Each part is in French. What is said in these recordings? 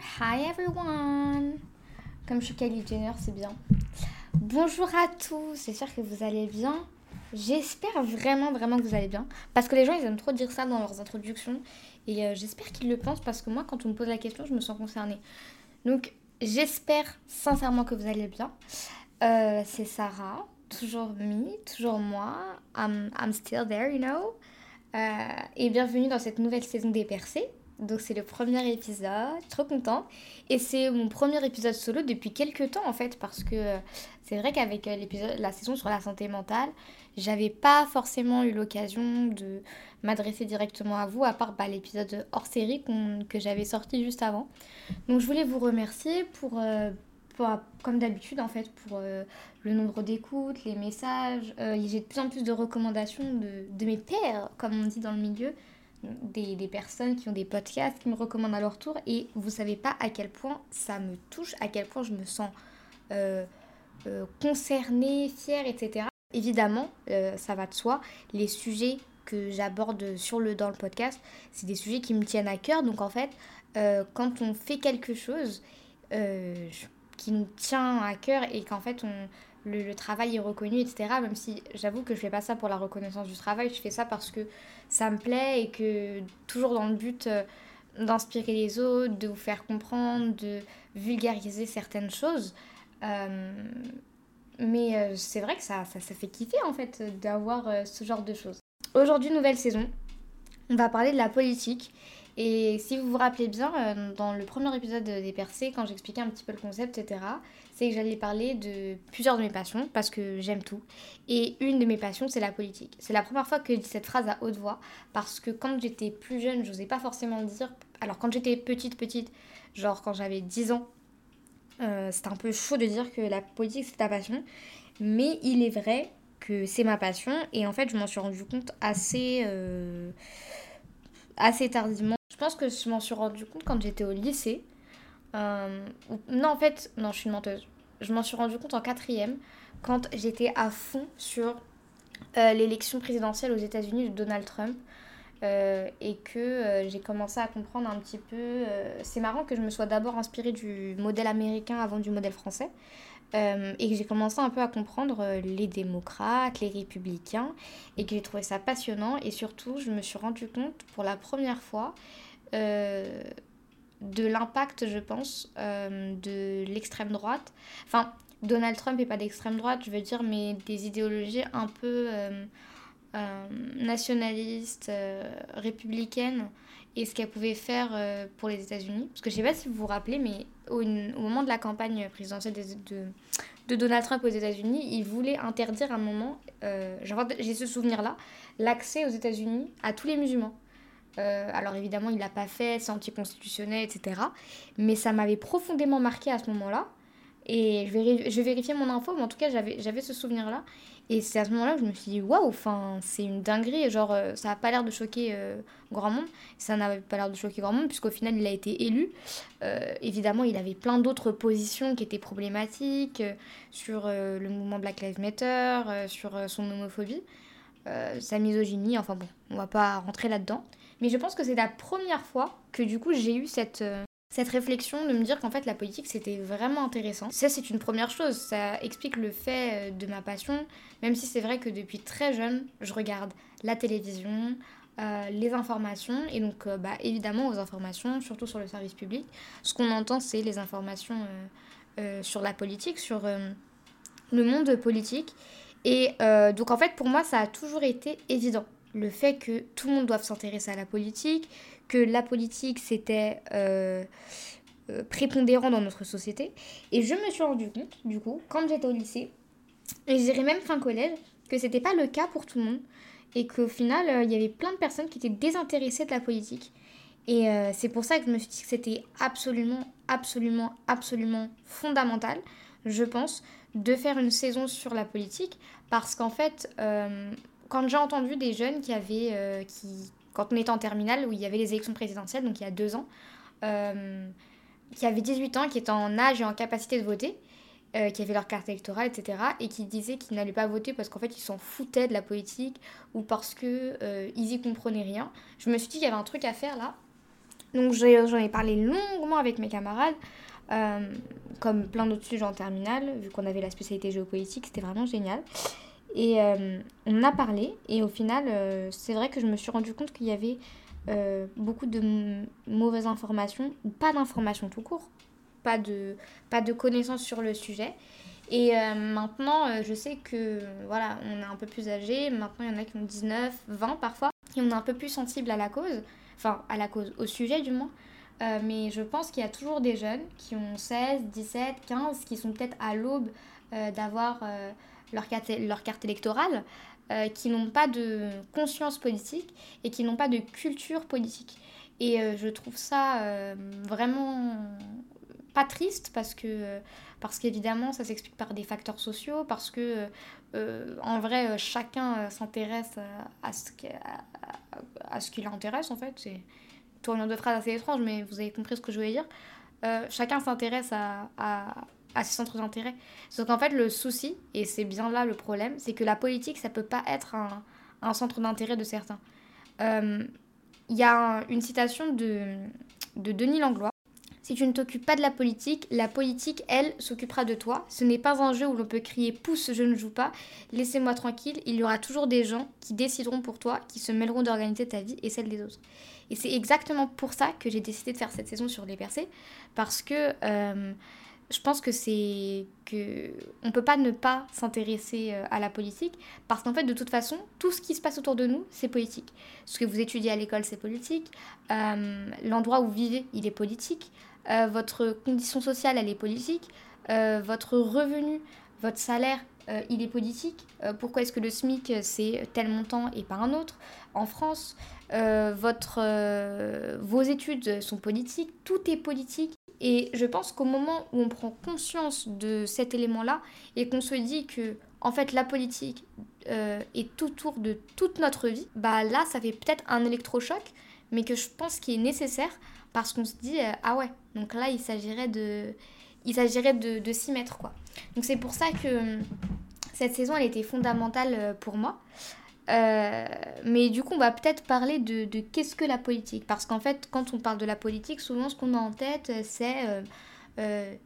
Hi everyone. Comme je suis Kylie Jenner, c'est bien. Bonjour à tous, j'espère que vous allez bien. J'espère vraiment, vraiment que vous allez bien. Parce que les gens, ils aiment trop dire ça dans leurs introductions. Et euh, j'espère qu'ils le pensent parce que moi, quand on me pose la question, je me sens concernée. Donc, j'espère sincèrement que vous allez bien. Euh, c'est Sarah, toujours me, toujours moi. I'm, still there, you know. Euh, et bienvenue dans cette nouvelle saison des percées. Donc c'est le premier épisode, trop contente. Et c'est mon premier épisode solo depuis quelques temps en fait, parce que euh, c'est vrai qu'avec euh, la saison sur la santé mentale, j'avais pas forcément eu l'occasion de m'adresser directement à vous, à part bah, l'épisode hors série que j'avais sorti juste avant. Donc je voulais vous remercier pour, euh, comme d'habitude en fait, pour le nombre d'écoutes, les messages. J'ai de plus en plus de recommandations de, de mes pairs, comme on dit dans le milieu des, personnes qui ont des podcasts qui me recommandent à leur tour et vous savez pas à quel point ça me touche, à quel point je me sens euh, euh, concernée, fière, etc. Évidemment, euh, ça va de soi, les sujets que j'aborde sur le, dans le podcast, c'est des sujets qui me tiennent à cœur. Donc en fait, quand on fait quelque chose qui nous tient à cœur et qu'en fait on, le, travail est reconnu, etc. Même si j'avoue que je fais pas ça pour la reconnaissance du travail, je fais ça parce que ça me plaît et que toujours dans le but euh, d'inspirer les autres, de vous faire comprendre, de vulgariser certaines choses. Euh, mais euh, c'est vrai que ça, ça, ça, fait kiffer en fait d'avoir ce genre de choses. Aujourd'hui, nouvelle saison, on va parler de la politique et si vous vous rappelez bien, euh, dans le premier épisode des Percées, quand j'expliquais un petit peu le concept, etc., c'est que j'allais parler de plusieurs de mes passions, parce que j'aime tout. Et une de mes passions, c'est la politique. C'est la première fois que je dis cette phrase à haute voix, parce que quand j'étais plus jeune, je n'osais pas forcément dire. Alors, quand j'étais petite, petite, genre quand j'avais 10 ans, euh, c'était un peu chaud de dire que la politique, c'est ta passion. Mais il est vrai que c'est ma passion, et en fait, je m'en suis rendu compte assez. Euh, assez tardivement pense que je m'en suis rendu compte quand j'étais au lycée. Euh, non, en fait, non, je suis une menteuse. Je m'en suis rendu compte en quatrième quand j'étais à fond sur euh, l'élection présidentielle aux États-Unis de Donald Trump. Euh, et que j'ai commencé à comprendre un petit peu. c'est marrant que je me sois d'abord inspirée du modèle américain avant du modèle français. et que j'ai commencé un peu à comprendre les démocrates, les républicains, et que j'ai trouvé ça passionnant. Et surtout, je me suis rendu compte pour la première fois euh, de l'impact, je pense, euh, de l'extrême droite. Enfin, Donald Trump n'est pas d'extrême droite, je veux dire, mais des idéologies un peu euh, nationalistes, républicaines, et ce qu'elle pouvait faire pour les États-Unis. Parce que je ne sais pas si vous vous rappelez, mais au, moment de la campagne présidentielle de, de Donald Trump aux États-Unis, il voulait interdire à un moment, j'ai ce souvenir-là, l'accès aux États-Unis à tous les musulmans. Euh, alors évidemment, il l'a pas fait, c'est anticonstitutionnel, etc. Mais ça m'avait profondément marqué à ce moment-là. Et je vais, je vérifier mon info, mais en tout cas, j'avais ce souvenir-là. Et c'est à ce moment-là que je me suis dit, waouh, c'est une dinguerie. Genre, euh, ça n'a pas l'air de choquer euh, grand monde. Ça n'avait pas l'air de choquer grand monde, puisqu'au final, il a été élu. évidemment, il avait plein d'autres positions qui étaient problématiques sur le mouvement Black Lives Matter, sur son homophobie, sa misogynie. Enfin bon, on va pas rentrer là-dedans. Mais je pense que c'est la première fois que du coup j'ai eu cette, euh, cette réflexion de me dire qu'en fait la politique c'était vraiment intéressant. Ça c'est une première chose, ça explique le fait euh, de ma passion, même si c'est vrai que depuis très jeune je regarde la télévision, euh, les informations et donc bah, évidemment aux informations, surtout sur le service public. Ce qu'on entend c'est les informations sur la politique, sur le monde politique. Et donc en fait pour moi ça a toujours été évident le fait que tout le monde doive s'intéresser à la politique, que la politique c'était euh, euh, prépondérant dans notre société. Et je me suis rendu compte, du coup, quand j'étais au lycée, et je dirais même fin collège, que c'était pas le cas pour tout le monde. Et qu'au final, euh, il y avait plein de personnes qui étaient désintéressées de la politique. Et c'est pour ça que je me suis dit que c'était absolument, absolument, absolument fondamental, je pense, de faire une saison sur la politique. Parce qu'en fait, quand j'ai entendu des jeunes qui avaient, euh, qui, quand on était en terminale, où il y avait les élections présidentielles, donc il y a deux ans, euh, qui avaient 18 ans, qui étaient en âge et en capacité de voter, euh, qui avaient leur carte électorale, etc., et qui disaient qu'ils n'allaient pas voter parce qu'en fait ils s'en foutaient de la politique ou parce qu'ils ils y comprenaient rien. Je me suis dit qu'il y avait un truc à faire là. Donc j'en ai parlé longuement avec mes camarades, comme plein d'autres sujets en terminale, vu qu'on avait la spécialité géopolitique, c'était vraiment génial. Et on a parlé, et au final, c'est vrai que je me suis rendu compte qu'il y avait beaucoup de mauvaises informations, ou pas d'informations tout court, pas de, pas de connaissances sur le sujet. Et euh, maintenant, euh, je sais que voilà, on est un peu plus âgé. Maintenant, il y en a qui ont 19, 20 parfois. Et on est un peu plus sensible à la cause. Enfin, à la cause, au sujet du moins. Euh, mais je pense qu'il y a toujours des jeunes qui ont 16, 17, 15, qui sont peut-être à l'aube d'avoir leur, carte, leur carte électorale, qui n'ont pas de conscience politique et qui n'ont pas de culture politique. Et je trouve ça vraiment pas triste parce que parce qu'évidemment ça s'explique par des facteurs sociaux, parce que euh, en vrai euh, chacun euh, s'intéresse à ce qui, l'intéresse en fait. C'est tournant de phrase assez étrange, mais vous avez compris ce que je voulais dire. chacun s'intéresse à, à, ses centres d'intérêt. Sauf qu'en fait le souci, et c'est bien là le problème, c'est que la politique ça peut pas être un, un centre d'intérêt de certains. Il y a une citation de, de Denis Langlois si tu ne t'occupes pas de la politique, la politique, elle, s'occupera de toi. Ce n'est pas un jeu où l'on peut crier pouce, je ne joue pas, laissez-moi tranquille. Il y aura toujours des gens qui décideront pour toi, qui se mêleront d'organiser ta vie et celle des autres. Et c'est exactement pour ça que j'ai décidé de faire cette saison sur les percées, parce que euh, je pense que c'est que on peut pas ne pas s'intéresser euh, à la politique, parce qu'en fait, de toute façon, tout ce qui se passe autour de nous, c'est politique. Ce que vous étudiez à l'école, c'est politique. Euh, l'endroit où vous vivez, il est politique. Euh, votre condition sociale, elle est politique, votre revenu, votre salaire, euh, il est politique. pourquoi est-ce que le SMIC, c'est tel montant et pas un autre? En France, votre, vos études sont politiques, tout est politique. Et je pense qu'au moment où on prend conscience de cet élément-là et qu'on se dit que, en fait, la politique est autour de toute notre vie, bah là, ça fait peut-être un électrochoc, mais que je pense qu'il est nécessaire parce qu'on se dit euh, ah ouais donc là il s'agirait de il s'agirait de, de s'y mettre quoi. Donc c'est pour ça que euh, cette saison elle était fondamentale euh, pour moi. Mais du coup on va peut-être parler de, qu'est-ce que la politique. Parce qu'en fait quand on parle de la politique souvent ce qu'on a en tête c'est euh,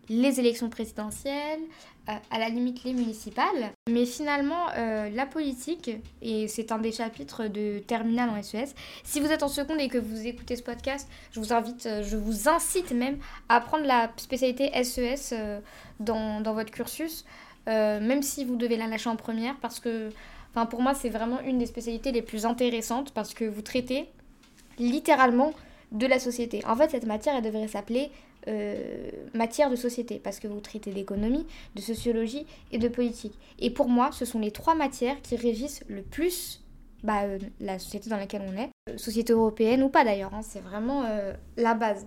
les élections présidentielles, euh, à la limite les municipales. Mais finalement, euh, la politique, et c'est un des chapitres de Terminal en SES, si vous êtes en seconde et que vous écoutez ce podcast, je vous invite, je vous incite même à prendre la spécialité SES dans, dans, votre cursus, même si vous devez la lâcher en première, parce que enfin, pour moi, c'est vraiment une des spécialités les plus intéressantes, parce que vous traitez littéralement de la société. En fait, cette matière, elle devrait s'appeler euh, matière de société, parce que vous traitez d'économie, de sociologie et de politique. Et pour moi, ce sont les trois matières qui régissent le plus bah, euh, la société dans laquelle on est, euh, société européenne ou pas d'ailleurs, hein, c'est vraiment la base.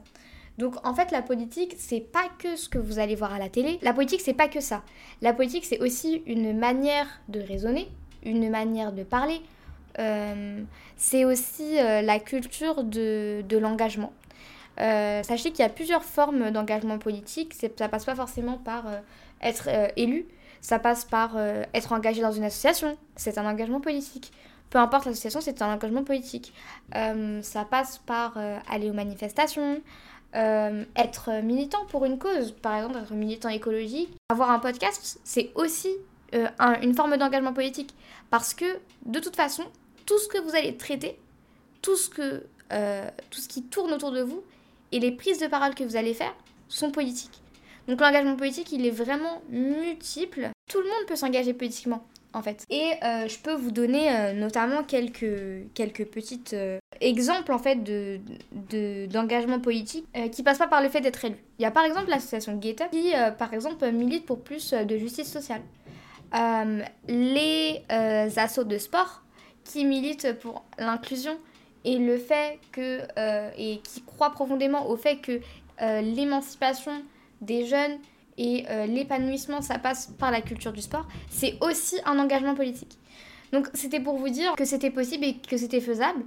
Donc en fait la politique c'est pas que ce que vous allez voir à la télé, la politique c'est pas que ça. La politique c'est aussi une manière de raisonner, une manière de parler, c'est aussi la culture de, de l'engagement. Euh, sachez qu'il y a plusieurs formes d'engagement politique. Ça passe pas forcément par euh, être euh, élu, ça passe par être engagé dans une association, c'est un engagement politique. Peu importe l'association, c'est un engagement politique. ça passe par aller aux manifestations, être militant pour une cause, par exemple être militant écologique. Avoir un podcast, c'est aussi une forme d'engagement politique. Parce que de toute façon, tout ce que vous allez traiter, tout ce, que, tout ce qui tourne autour de vous, et les prises de parole que vous allez faire sont politiques. Donc l'engagement politique, il est vraiment multiple. Tout le monde peut s'engager politiquement, en fait. Et euh, je peux vous donner euh, notamment quelques, quelques petits euh, exemples, en fait, de, d'engagement politique qui passent pas par le fait d'être élu. Il y a par exemple l'association Get Up qui, par exemple, milite pour plus de justice sociale. les assauts de sport qui militent pour l'inclusion et le fait que euh, et qui croit profondément au fait que euh, l'émancipation des jeunes et euh, l'épanouissement ça passe par la culture du sport, c'est aussi un engagement politique. Donc c'était pour vous dire que c'était possible et que c'était faisable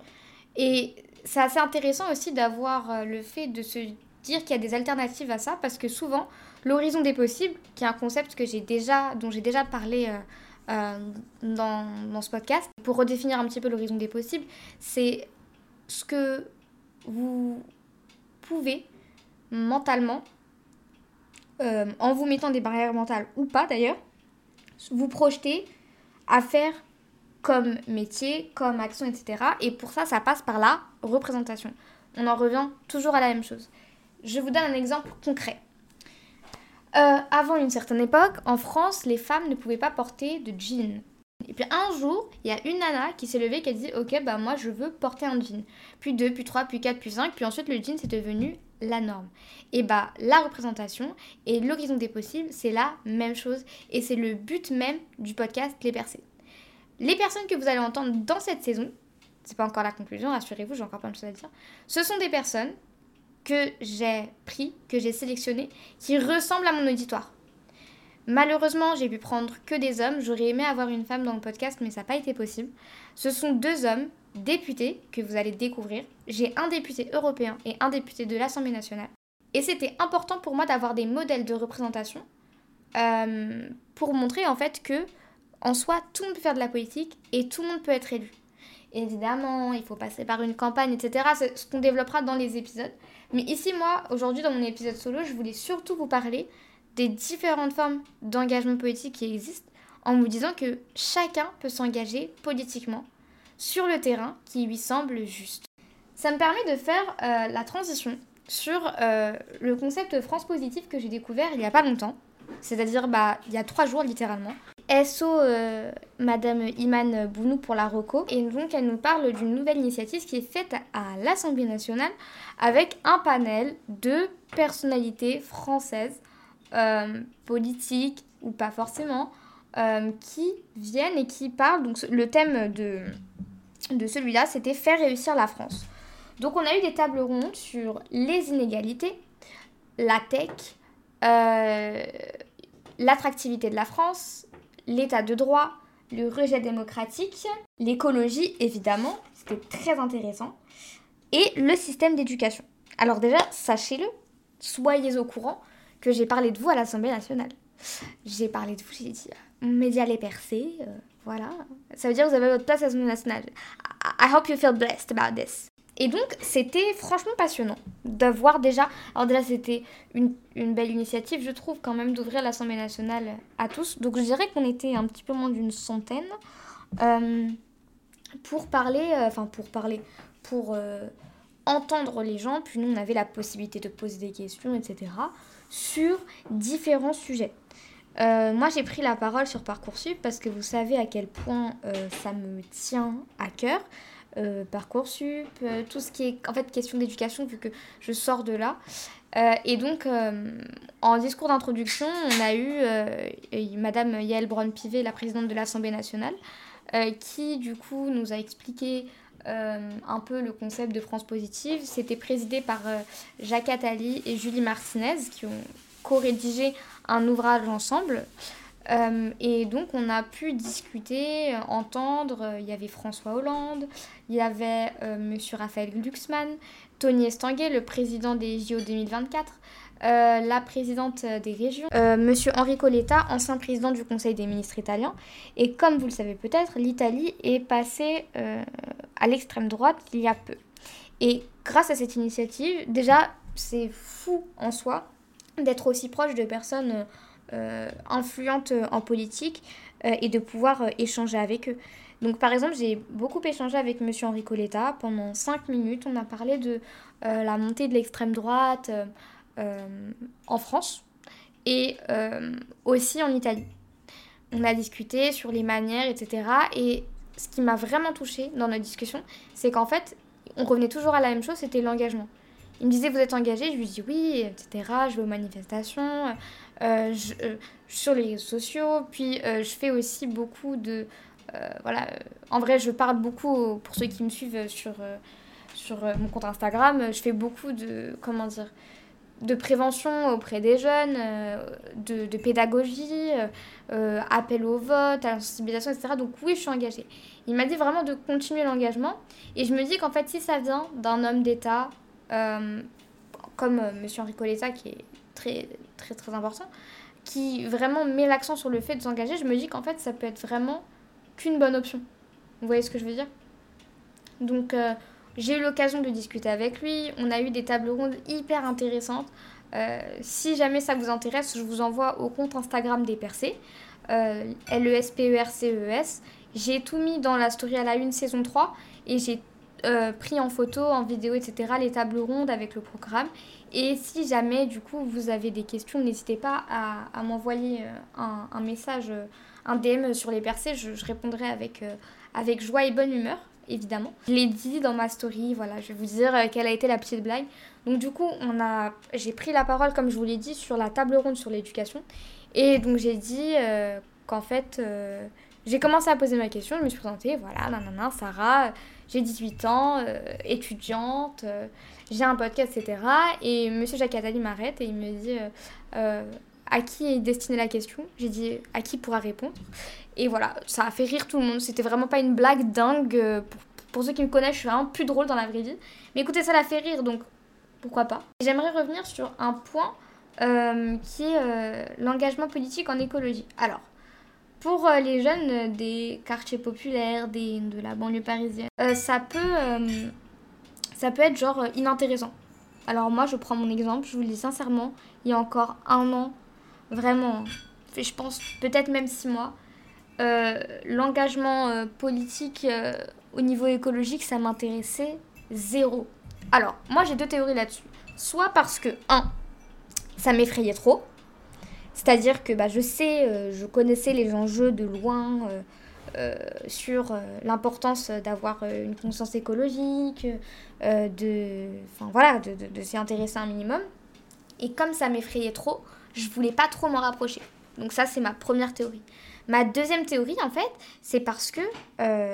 et c'est assez intéressant aussi d'avoir le fait de se dire qu'il y a des alternatives à ça parce que souvent l'horizon des possibles, qui est un concept que j'ai déjà dont j'ai déjà parlé dans, dans, ce podcast. Pour redéfinir un petit peu l'horizon des possibles, c'est ce que vous pouvez mentalement, euh, en vous mettant des barrières mentales ou pas d'ailleurs, vous projeter à faire comme métier, comme action, etc. Et pour ça, ça passe par la représentation. On en revient toujours à la même chose. Je vous donne un exemple concret. Euh, avant une certaine époque, en France, les femmes ne pouvaient pas porter de jean. Et puis un jour, il y a une nana qui s'est levée qui a dit Ok, bah moi je veux porter un jean. Puis deux, puis trois, puis quatre, puis cinq, puis ensuite le jean c'est devenu la norme. Et bah la représentation et l'horizon des possibles, c'est la même chose et c'est le but même du podcast Les Percées. Les personnes que vous allez entendre dans cette saison, c'est pas encore la conclusion, rassurez-vous, j'ai encore plein de choses à dire. Ce sont des personnes que j'ai pris, que j'ai sélectionnées, qui ressemblent à mon auditoire. Malheureusement, j'ai pu prendre que des hommes. J'aurais aimé avoir une femme dans le podcast, mais ça n'a pas été possible. Ce sont deux hommes députés que vous allez découvrir. J'ai un député européen et un député de l'Assemblée nationale. Et c'était important pour moi d'avoir des modèles de représentation euh, pour montrer en fait que en soi, tout le monde peut faire de la politique et tout le monde peut être élu. Évidemment, il faut passer par une campagne, etc. C'est ce qu'on développera dans les épisodes. Mais ici, moi, aujourd'hui, dans mon épisode solo, je voulais surtout vous parler des différentes formes d'engagement politique qui existent en vous disant que chacun peut s'engager politiquement sur le terrain qui lui semble juste. Ça me permet de faire euh, la transition sur euh, le concept France Positive que j'ai découvert il n'y a pas longtemps, c'est-à-dire bah, il y a trois jours littéralement. SO euh, Madame Iman Bounou pour la ROCO. Et donc, elle nous parle d'une nouvelle initiative qui est faite à l'Assemblée nationale avec un panel de personnalités françaises, euh, politiques ou pas forcément, euh, qui viennent et qui parlent. Donc, le thème de, de celui-là, c'était faire réussir la France. Donc, on a eu des tables rondes sur les inégalités, la tech, l'attractivité de la France, l'état de droit, le rejet démocratique, l'écologie évidemment, c'était très intéressant, et le système d'éducation. Alors déjà, sachez-le, soyez au courant que j'ai parlé de vous à l'Assemblée nationale. J'ai parlé de vous, j'ai dit, média les percés, euh, voilà. Ça veut dire que vous avez votre place à l'Assemblée nationale. I hope you feel blessed about this. Et donc, c'était franchement passionnant d'avoir déjà. Alors, déjà, c'était une, belle initiative, je trouve, quand même, d'ouvrir l'Assemblée nationale à tous. Donc, je dirais qu'on était un petit peu moins d'une centaine euh, pour parler. Euh, enfin, pour parler. Pour euh, entendre les gens. Puis, nous, on avait la possibilité de poser des questions, etc. sur différents sujets. moi, j'ai pris la parole sur Parcoursup parce que vous savez à quel point ça me tient à cœur. Euh, Parcoursup, euh, tout ce qui est en fait question d'éducation vu que je sors de là. Euh, et donc, en discours d'introduction, on a eu Madame Yael Braun-Pivet, la présidente de l'Assemblée nationale, qui du coup nous a expliqué un peu le concept de France positive. C'était présidé par Jacques Attali et Julie Martinez qui ont co-rédigé un ouvrage ensemble. Euh, et donc on a pu discuter, euh, entendre, euh, il y avait François Hollande, il y avait Monsieur Raphaël Glucksmann, Tony Estanguet, le président des JO 2024, la présidente des régions, Monsieur Enrico Letta, ancien président du Conseil des ministres italien. Et comme vous le savez peut-être, l'Italie est passée à l'extrême droite il y a peu. Et grâce à cette initiative, déjà c'est fou en soi d'être aussi proche de personnes euh, influentes en politique euh, et de pouvoir euh, échanger avec eux. Donc par exemple, j'ai beaucoup échangé avec Monsieur Henri Coletta pendant 5 minutes. On a parlé de la montée de l'extrême droite en France et aussi en Italie. On a discuté sur les manières, etc. Et ce qui m'a vraiment touchée dans notre discussion, c'est qu'en fait, on revenait toujours à la même chose, c'était l'engagement. Il me disait, vous êtes engagé? Je lui dis oui, etc. Je vais aux manifestations, euh, euh, sur les réseaux sociaux. Puis euh, je fais aussi beaucoup de... voilà, en vrai, je parle beaucoup, pour ceux qui me suivent sur, sur mon compte Instagram, je fais beaucoup de... Comment dire de prévention auprès des jeunes, de, de, pédagogie, appel au vote, à la sensibilisation, etc. Donc oui, je suis engagée. Il m'a dit vraiment de continuer l'engagement. Et je me dis qu'en fait, si ça vient d'un homme d'État, comme M. Henri Coletta, qui est très, très, très important, qui vraiment met l'accent sur le fait de s'engager, je me dis qu'en fait, ça peut être vraiment qu'une bonne option. Vous voyez ce que je veux dire? Donc, euh, j'ai eu l'occasion de discuter avec lui. On a eu des tables rondes hyper intéressantes. Euh, si jamais ça vous intéresse, je vous envoie au compte Instagram des percés, euh, L-E-S-P-E-R-C-E-S. J'ai tout mis dans la story à la une saison 3 et j'ai euh, pris en photo, en vidéo, etc. les tables rondes avec le programme. Et si jamais, du coup, vous avez des questions, n'hésitez pas à, m'envoyer un, message, un DM sur les percés. Je, répondrai avec, avec joie et bonne humeur évidemment. Je l'ai dit dans ma story, voilà, je vais vous dire quelle a été la petite blague. Donc du coup, on a, j'ai pris la parole, comme je vous l'ai dit, sur la table ronde sur l'éducation. Et donc j'ai dit euh, qu'en fait, euh, j'ai commencé à poser ma question, je me suis présentée, voilà, nanana, Sarah, j'ai 18 ans, euh, étudiante, j'ai un podcast, etc. Et monsieur Jacques Attali m'arrête et il me dit à qui est destinée la question J'ai dit à qui pourra répondre Et voilà, ça a fait rire tout le monde. C'était vraiment pas une blague dingue. Pour, ceux qui me connaissent, je suis vraiment plus drôle dans la vraie vie. Mais écoutez, ça l'a fait rire, donc pourquoi pas. J'aimerais revenir sur un point euh, qui est euh, l'engagement politique en écologie. Alors, pour euh, les jeunes des quartiers populaires, des, de la banlieue parisienne, ça, peut, ça peut être genre inintéressant. Alors moi, je prends mon exemple, je vous le dis sincèrement, il y a encore un an, vraiment, je pense peut-être même six mois, l'engagement politique au niveau écologique, ça m'intéressait zéro. Alors, moi j'ai deux théories là-dessus. Soit parce que, un, ça m'effrayait trop. C'est-à-dire que bah, je sais, euh, je connaissais les enjeux de loin euh, euh, sur l'importance d'avoir une conscience écologique, de, voilà, de, de s'y intéresser un minimum. Et comme ça m'effrayait trop, je voulais pas trop m'en rapprocher. Donc ça, c'est ma première théorie. Ma deuxième théorie, en fait, c'est parce que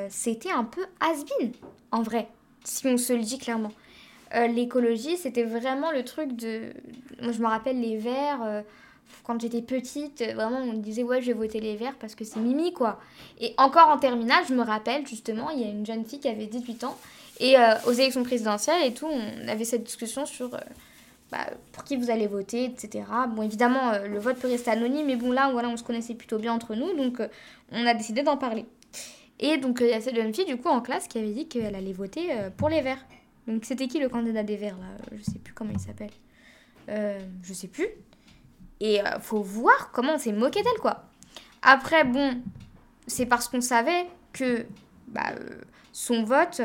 c'était un peu has-been, en vrai, si on se le dit clairement. Euh, l'écologie, c'était vraiment le truc de... Moi, je me rappelle les verts, euh, quand j'étais petite, vraiment, on me disait, ouais, je vais voter les verts parce que c'est Mimi, quoi. Et encore en terminale, je me rappelle, justement, il y a une jeune fille qui avait 18 ans, et euh, aux élections présidentielles et tout, on avait cette discussion sur... Bah, pour qui vous allez voter, etc. Bon, évidemment, le vote peut rester anonyme, mais bon, là, voilà, on se connaissait plutôt bien entre nous, donc on a décidé d'en parler. Et donc, il y a cette jeune fille, du coup, en classe, qui avait dit qu'elle allait voter pour les Verts. Donc c'était qui le candidat des Verts là? Je sais plus comment il s'appelle. Euh, je sais plus. Et euh, faut voir comment on s'est moqué d'elle quoi. Après bon, c'est parce qu'on savait que bah, euh, son vote,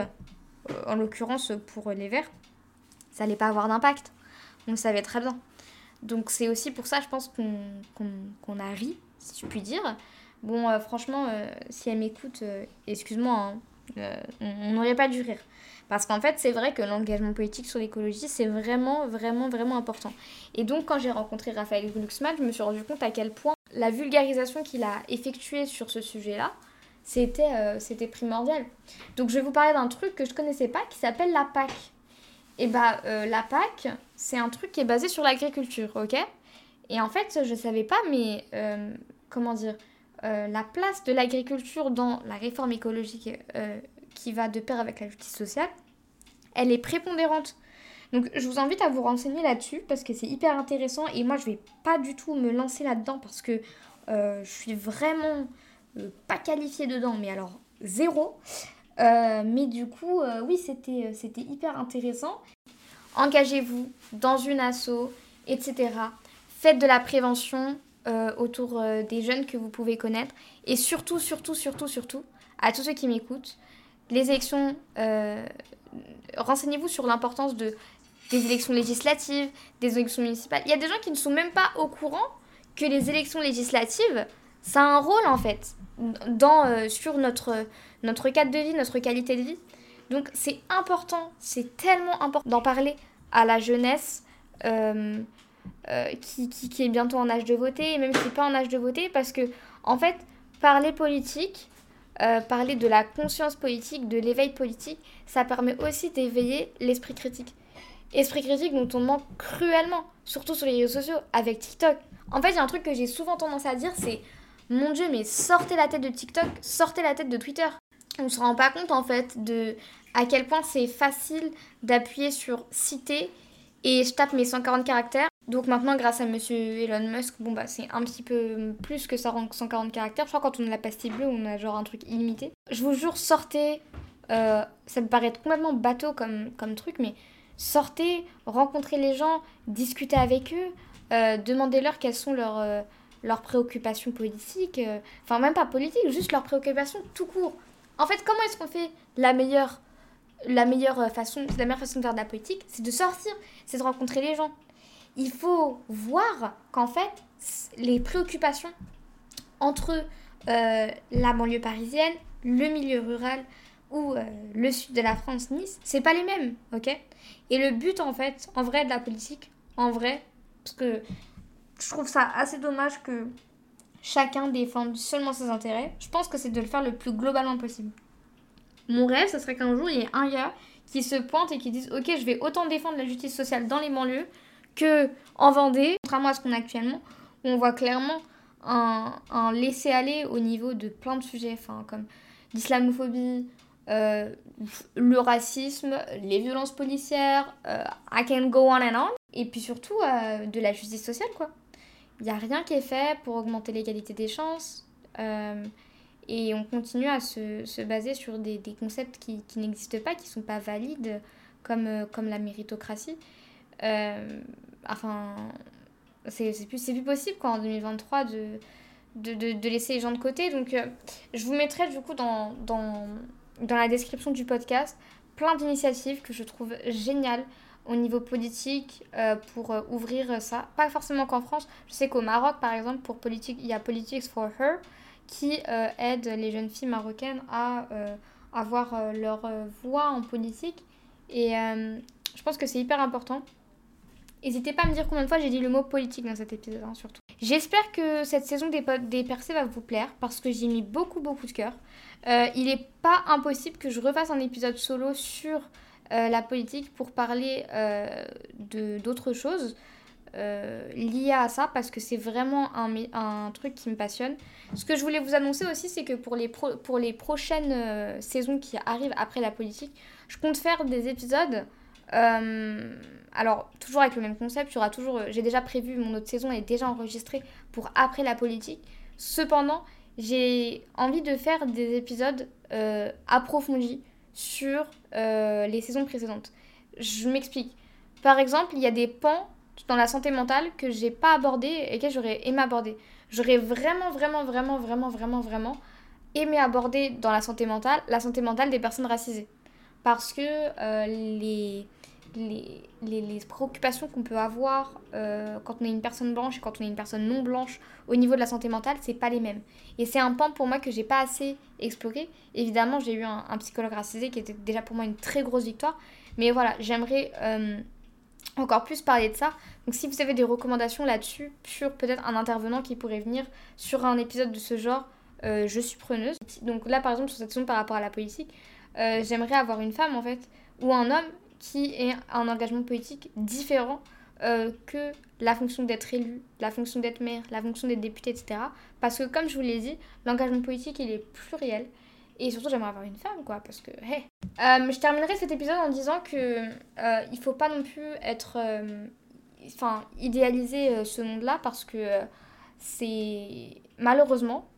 en l'occurrence pour les Verts, ça allait pas avoir d'impact. On le savait très bien. Donc c'est aussi pour ça je pense qu'on a ri, si je puis dire. Bon franchement, si elle m'écoute, excuse-moi, hein, on n'aurait pas dû rire. Parce qu'en fait, c'est vrai que l'engagement politique sur l'écologie, c'est vraiment, vraiment, vraiment important. Et donc, quand j'ai rencontré Raphaël Glucksmann, je me suis rendu compte à quel point la vulgarisation qu'il a effectuée sur ce sujet-là, c'était euh, primordial. Donc, je vais vous parler d'un truc que je connaissais pas qui s'appelle la PAC. Et bah, euh, la PAC, c'est un truc qui est basé sur l'agriculture, ok? Et en fait, je savais pas, mais euh, comment dire la place de l'agriculture dans la réforme écologique qui va de pair avec la justice sociale, elle est prépondérante. Donc je vous invite à vous renseigner là-dessus parce que c'est hyper intéressant et moi je vais pas du tout me lancer là-dedans parce que euh, je suis vraiment euh, pas qualifiée dedans, mais alors zéro. Euh, mais du coup, oui, c'était, c'était hyper intéressant. Engagez-vous dans une asso, etc. Faites de la prévention autour des jeunes que vous pouvez connaître. Et surtout, surtout, surtout, surtout, à tous ceux qui m'écoutent, les élections, euh, renseignez-vous sur l'importance de, des élections législatives, des élections municipales. Il y a des gens qui ne sont même pas au courant que les élections législatives, ça a un rôle en fait dans, euh, sur notre, notre cadre de vie, notre qualité de vie. Donc c'est important, c'est tellement important d'en parler à la jeunesse euh, qui, qui, qui, est bientôt en âge de voter, et même qui n'est pas en âge de voter, parce que en fait, parler politique, euh, parler de la conscience politique, de l'éveil politique, ça permet aussi d'éveiller l'esprit critique. Esprit critique dont on manque cruellement, surtout sur les réseaux sociaux, avec TikTok. En fait, il y a un truc que j'ai souvent tendance à dire, c'est mon Dieu, mais sortez la tête de TikTok, sortez la tête de Twitter. On se rend pas compte en fait de à quel point c'est facile d'appuyer sur citer et je tape mes 140 caractères donc maintenant, grâce à monsieur Elon Musk, bon bah c'est un petit peu plus que ça 140 caractères. Je crois que quand on a la pastille bleue, on a genre un truc illimité. Je vous jure, sortez, euh, ça me paraît complètement bateau comme, comme truc, mais sortez, rencontrez les gens, discutez avec eux, euh, demandez-leur quelles sont leurs, euh, leurs préoccupations politiques, enfin même pas politiques, juste leurs préoccupations tout court. En fait, comment est-ce qu'on fait la meilleure, la meilleure façon, la meilleure façon de faire de la politique, c'est de sortir, c'est de rencontrer les gens. Il faut voir qu'en fait, les préoccupations entre la banlieue parisienne, le milieu rural, ou euh, le sud de la France, Nice, c'est pas les mêmes, ok? Et le but, en fait, en vrai, de la politique, en vrai, parce que je trouve ça assez dommage que chacun défende seulement ses intérêts, je pense que c'est de le faire le plus globalement possible. Mon rêve, ce serait qu'un jour, il y ait un gars qui se pointe et qui dise Ok, je vais autant défendre la justice sociale dans les banlieues que en Vendée, contrairement à ce qu'on a actuellement, où on voit clairement un, un laisser-aller au niveau de plein de sujets, enfin, comme l'islamophobie, euh, le racisme, les violences policières, euh, I can go on and on. Et puis surtout euh, de la justice sociale, quoi. Il n'y a rien qui est fait pour augmenter l'égalité des chances. et on continue à se, se baser sur des, des concepts qui, qui n'existent pas, qui ne sont pas valides, comme, comme la méritocratie. enfin, c'est plus, plus possible, quoi, en 2023, de, de, de, de, laisser les gens de côté. Donc, je vous mettrai, du coup, dans... dans dans la description du podcast plein d'initiatives que je trouve géniales au niveau politique euh, pour euh, ouvrir ça. Pas forcément qu'en France. Je sais qu'au Maroc, par exemple, pour politique, il y a Politics for Her qui euh, aide les jeunes filles marocaines à avoir leur voix en politique. Et je pense que c'est hyper important. N'hésitez pas à me dire combien de fois j'ai dit le mot politique dans cet épisode, hein, surtout. J'espère que cette saison des, des percées va vous plaire parce que j'ai mis beaucoup, beaucoup de cœur. Il n'est pas impossible que je refasse un épisode solo sur la politique pour parler euh, d'autres choses liées à ça parce que c'est vraiment un, un, truc qui me passionne. Ce que je voulais vous annoncer aussi, c'est que pour les, pour les prochaines saisons qui arrivent après la politique, je compte faire des épisodes. alors, toujours avec le même concept, toujours. J'ai déjà prévu, mon autre saison est déjà enregistrée pour après la politique. Cependant, j'ai envie de faire des épisodes euh, approfondis sur euh, les saisons précédentes. Je m'explique. Par exemple, il y a des pans dans la santé mentale que j'ai pas abordé et que j'aurais aimé aborder. J'aurais vraiment, vraiment, vraiment, vraiment, vraiment, vraiment aimé aborder dans la santé mentale la santé mentale des personnes racisées. Parce que euh, les les, les, préoccupations qu'on peut avoir euh, quand on est une personne blanche et quand on est une personne non blanche au niveau de la santé mentale, c'est pas les mêmes. Et c'est un pan pour moi que j'ai pas assez exploré. Évidemment, j'ai eu un, psychologue racisé qui était déjà pour moi une très grosse victoire. Mais voilà, j'aimerais euh, encore plus parler de ça. Donc si vous avez des recommandations là-dessus, sur peut-être un intervenant qui pourrait venir sur un épisode de ce genre, euh, je suis preneuse. Donc là, par exemple, sur cette saison par rapport à la politique, j'aimerais avoir une femme en fait, ou un homme qui est un engagement politique différent euh, que la fonction d'être élu, la fonction d'être maire, la fonction d'être député, etc. Parce que comme je vous l'ai dit, l'engagement politique, il est pluriel. Et surtout, j'aimerais avoir une femme, quoi, parce que, hey. Euh, je terminerai cet épisode en disant que euh, il faut pas non plus être, euh, enfin, idéaliser ce monde-là, parce que c'est malheureusement,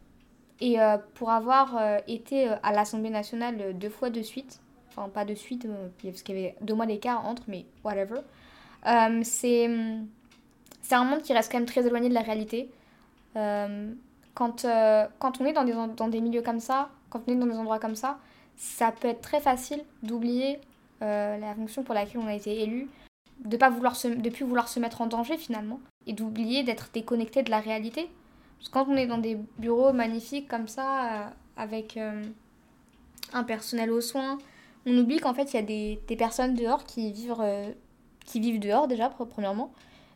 et pour avoir été à l'Assemblée nationale deux fois de suite, enfin pas de suite, euh, parce qu'il y avait deux mois d'écart entre, mais whatever. Euh, c'est un monde qui reste quand même très éloigné de la réalité. Euh, quand, quand on est dans des, dans des milieux comme ça, quand on est dans des endroits comme ça, ça peut être très facile d'oublier la fonction pour laquelle on a été élu, de pas vouloir de plus vouloir se mettre en danger finalement, et d'oublier d'être déconnecté de la réalité. Parce que quand on est dans des bureaux magnifiques comme ça, avec un personnel aux soins, on oublie qu'en fait, il y a des, des, personnes dehors qui vivent, euh, qui vivent dehors déjà, premièrement,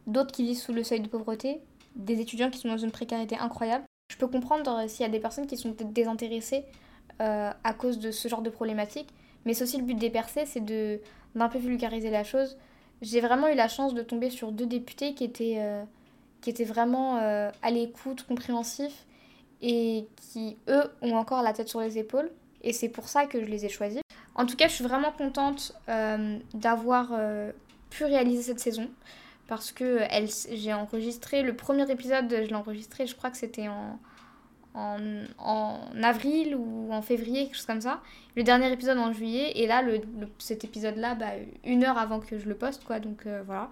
d'autres qui vivent sous le seuil de pauvreté, des étudiants qui sont dans une précarité incroyable. Je peux comprendre euh, s'il y a des personnes qui sont peut-être désintéressées euh, à cause de ce genre de problématiques, mais c'est aussi le but des percées, c'est de d'un peu vulgariser la chose. J'ai vraiment eu la chance de tomber sur deux députés qui étaient, qui étaient vraiment à l'écoute, compréhensifs, et qui, eux, ont encore la tête sur les épaules. Et c'est pour ça que je les ai choisis. En tout cas, je suis vraiment contente euh, d'avoir euh, pu réaliser cette saison parce que j'ai enregistré le premier épisode, je l'ai enregistré, je crois que c'était en, en, avril ou en février, quelque chose comme ça. Le dernier épisode en juillet. Et là, le, cet épisode-là, bah, une heure avant que je le poste, quoi. Donc euh, voilà.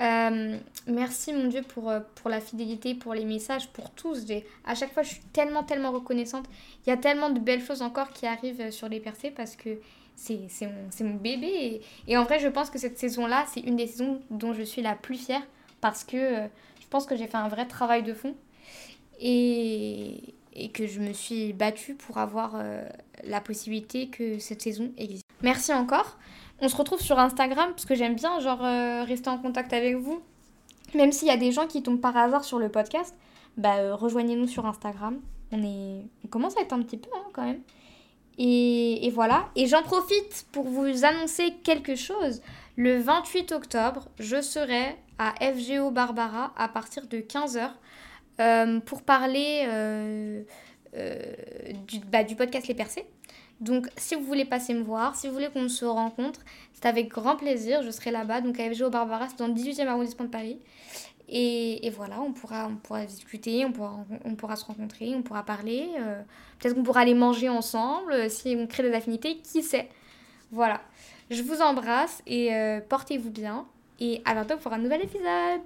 Euh, merci mon Dieu pour, euh, pour la fidélité, pour les messages, pour tous. À chaque fois, je suis tellement, tellement reconnaissante. Il y a tellement de belles choses encore qui arrivent sur les percées parce que c'est mon, mon, bébé. Et, en vrai, je pense que cette saison-là, c'est une des saisons dont je suis la plus fière parce que je pense que j'ai fait un vrai travail de fond et, et que je me suis battue pour avoir euh, la possibilité que cette saison existe. Merci encore. On se retrouve sur Instagram parce que j'aime bien genre euh, rester en contact avec vous. Même s'il y a des gens qui tombent par hasard sur le podcast, bah euh, rejoignez-nous sur Instagram. On commence à être un petit peu hein, quand même. Et, voilà. Et j'en profite pour vous annoncer quelque chose. Le 28 octobre, je serai à FGO Barbara à partir de 15h euh, pour parler du, bah, du, podcast Les Percés. Donc, si vous voulez passer me voir, si vous voulez qu'on se rencontre, c'est avec grand plaisir. Je serai là-bas, donc à FGO Barbara, c'est dans le 18e arrondissement de Paris. Et, et, voilà, on pourra, on pourra discuter, on pourra, on pourra se rencontrer, on pourra parler. Peut-être qu'on pourra aller manger ensemble, si on crée des affinités, qui sait. Voilà. Je vous embrasse et portez-vous bien. Et à bientôt pour un nouvel épisode.